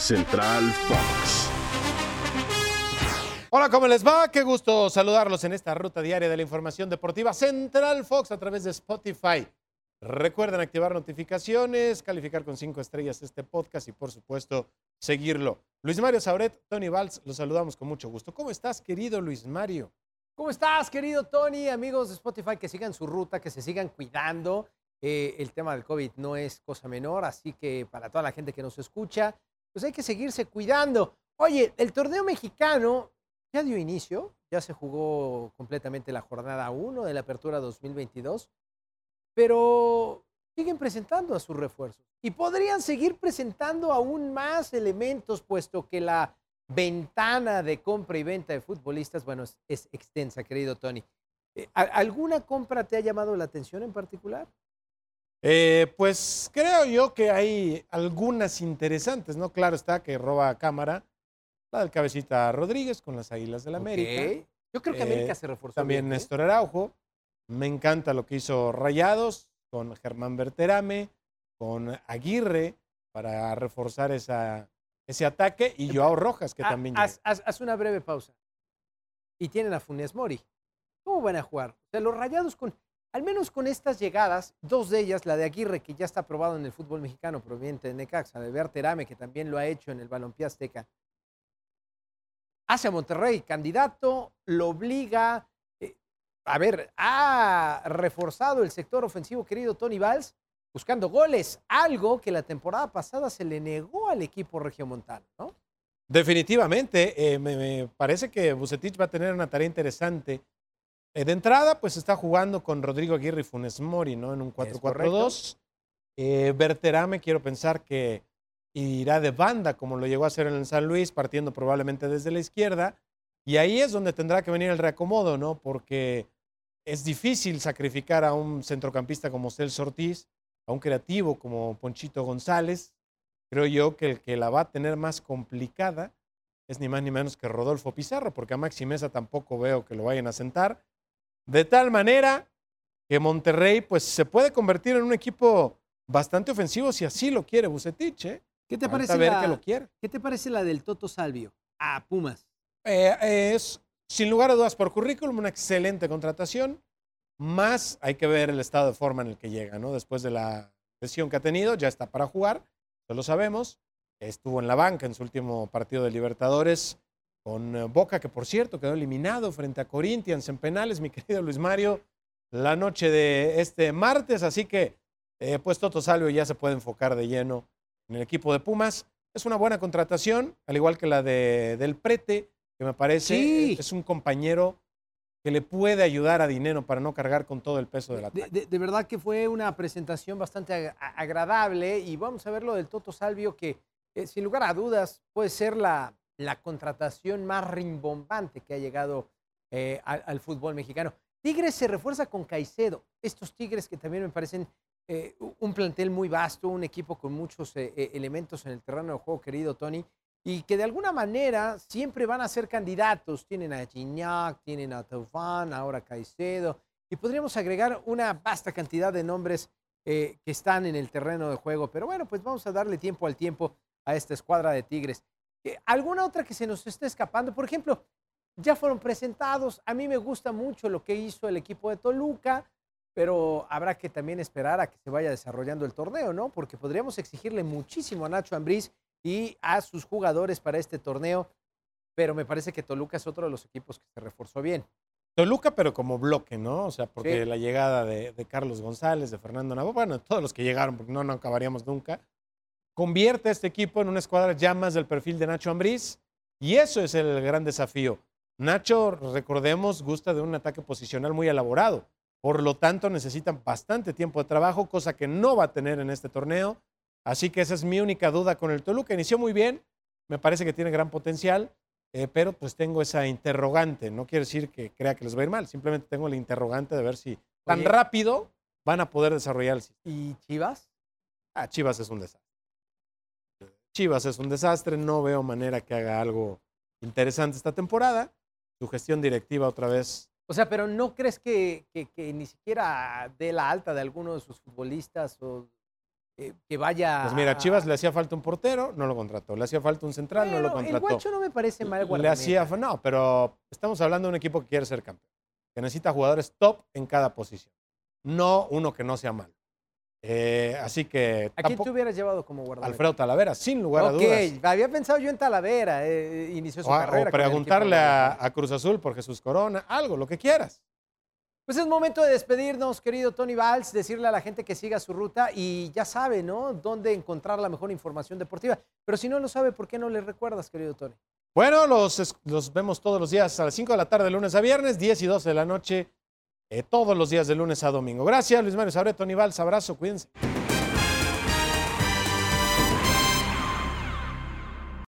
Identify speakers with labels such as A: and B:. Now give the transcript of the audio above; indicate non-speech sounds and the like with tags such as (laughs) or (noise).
A: Central Fox.
B: Hola, ¿cómo les va? Qué gusto saludarlos en esta ruta diaria de la información deportiva Central Fox a través de Spotify. Recuerden activar notificaciones, calificar con cinco estrellas este podcast y, por supuesto, seguirlo. Luis Mario Sauret, Tony Valls, los saludamos con mucho gusto. ¿Cómo estás, querido Luis Mario?
C: ¿Cómo estás, querido Tony? Amigos de Spotify, que sigan su ruta, que se sigan cuidando. Eh, el tema del COVID no es cosa menor, así que para toda la gente que nos escucha, pues hay que seguirse cuidando. Oye, el torneo mexicano ya dio inicio, ya se jugó completamente la jornada 1 de la apertura 2022, pero siguen presentando a sus refuerzos y podrían seguir presentando aún más elementos, puesto que la ventana de compra y venta de futbolistas, bueno, es, es extensa, querido Tony. Eh, ¿Alguna compra te ha llamado la atención en particular?
B: Eh, pues creo yo que hay algunas interesantes, ¿no? Claro está que roba cámara la del Cabecita Rodríguez con las Águilas del América.
C: Ok. Yo creo que América
B: Eh,
C: se reforzó.
B: También
C: bien, ¿eh?
B: Néstor Araujo. Me encanta lo que hizo Rayados con Germán Berterame, con Aguirre para reforzar esa, ese ataque y Joao Rojas, que también
C: haz- haz una breve pausa. Y tienen a Funes Mori. ¿Cómo van a jugar? O sea, los rayados con, al menos con estas llegadas, dos de ellas, la de Aguirre, que ya está aprobado en el fútbol mexicano, proveniente de Necaxa, de Berterame, que también lo ha hecho en el balompié azteca, hace a Monterrey candidato, lo obliga. eh, a ver, ha reforzado el sector ofensivo, querido Tony Valls, buscando goles, algo que la temporada pasada se le negó al equipo regiomontano, ¿no?
B: Definitivamente, eh, me, parece que Bucetich va a tener una tarea interesante. Eh, de entrada, pues está jugando con Rodrigo Aguirre y Funes Mori, ¿no? En un 4-4-2. Eh, Berterame, quiero pensar que irá de banda, como lo llegó a hacer en el San Luis, partiendo probablemente desde la izquierda. Y ahí es donde tendrá que venir el reacomodo, ¿no? Porque es difícil sacrificar a un centrocampista como Celso Ortiz, a un creativo como Ponchito González. Creo yo que el que la va a tener más complicada es ni más ni menos que Rodolfo Pizarro, porque a Maxi Mesa tampoco veo que lo vayan a sentar. De tal manera que Monterrey pues se puede convertir en un equipo bastante ofensivo si así lo quiere Bucetich, ¿eh?
C: ¿Qué te,
B: Falta
C: parece
B: ver
C: la,
B: que lo quiere.
C: ¿Qué te parece la del Toto Salvio a Pumas?
B: Eh, es, sin lugar a dudas, por currículum, una excelente contratación. Más hay que ver el estado de forma en el que llega, ¿no? Después de la lesión que ha tenido, ya está para jugar, ya lo sabemos. Estuvo en la banca en su último partido de Libertadores con eh, Boca, que por cierto quedó eliminado frente a Corinthians en penales, mi (laughs) querido Luis Mario, la noche de este martes. Así que, eh, pues Toto Salvio ya se puede enfocar de lleno en el equipo de Pumas. Es una buena contratación, al igual que la de, del Prete, que me parece
C: Sí.
B: es un compañero que le puede ayudar a Dinero para no cargar con todo el peso
C: De,
B: ataque.
C: de- de verdad que fue una presentación bastante ag- agradable y vamos a ver lo del Toto Salvio que eh, sin lugar a dudas puede ser la, la contratación más rimbombante que ha llegado eh, al, fútbol mexicano. Tigres se refuerza con Caicedo. Estos Tigres que también me parecen eh, un plantel muy vasto, un equipo con muchos eh, elementos en el terreno de juego, querido Tony, y que de alguna manera siempre van a ser candidatos. Tienen a Gignac, tienen a Taufán, ahora Caicedo, y podríamos agregar una vasta cantidad de nombres que están en el terreno de juego. Pero bueno, pues vamos a darle tiempo al tiempo a esta escuadra de Tigres. Eh, ¿Alguna otra que se nos esté escapando? Por ejemplo, ya fueron presentados. A mí me gusta mucho lo que hizo el equipo de Toluca, pero habrá que también esperar a que se vaya desarrollando el torneo, ¿no? Porque podríamos exigirle muchísimo a Nacho Ambriz y a sus jugadores para este torneo, pero me parece que Toluca es otro de los equipos que se reforzó bien.
B: Toluca, pero como bloque, ¿no? O sea, porque
C: Sí.
B: la llegada de, de Carlos González, de Fernando Navo, bueno, todos los que llegaron, porque no, no acabaríamos nunca, convierte a este equipo en una escuadra ya más del perfil de Nacho Ambriz, y eso es el gran desafío. Nacho, recordemos, gusta de un ataque posicional muy elaborado, por lo tanto necesitan bastante tiempo de trabajo, cosa que no va a tener en este torneo, así que esa es mi única duda con el Toluca. Inició muy bien, me parece que tiene gran potencial, eh, pero pues tengo esa interrogante. No quiere decir que crea que les va a ir mal, simplemente tengo la interrogante de ver si tan
C: Oye.
B: rápido van a poder desarrollar el sistema.
C: ¿Y Chivas?
B: Ah, Chivas es un desastre. Chivas es un desastre, no veo manera que haga algo interesante esta temporada. Su gestión directiva otra vez.
C: O sea, pero ¿no crees que, que- que ni siquiera dé la alta de alguno de sus futbolistas o eh, que vaya.
B: Pues mira, a Chivas le hacía falta un portero, no lo contrató. Le hacía falta un central, no lo contrató.
C: El guacho no me parece mal
B: le
C: guardameta.
B: hacía fa- no, pero estamos hablando de un equipo que quiere ser campeón, que necesita jugadores top en cada posición, no uno que no sea malo. Eh, así que
C: ¿A quién te hubieras llevado como guardameta?
B: Alfredo Talavera, sin lugar a
C: Ok,
B: dudas.
C: había pensado yo en Talavera, eh, inició su
B: O,
C: carrera.
B: o preguntarle a, Cruz Azul por Jesús Corona, algo, lo que quieras.
C: Pues es momento de despedirnos, querido Tony Valls, decirle a la gente que siga su ruta y ya sabe, ¿no? Dónde encontrar la mejor información deportiva. Pero si no lo sabe, ¿por qué no le recuerdas, querido Tony?
B: Bueno, los, los vemos todos los días a las 5 de la tarde, de lunes a viernes, 10 y 12 de la noche, eh, todos los días de lunes a domingo. Gracias, Luis Mario Sabret, Tony Valls, abrazo, cuídense.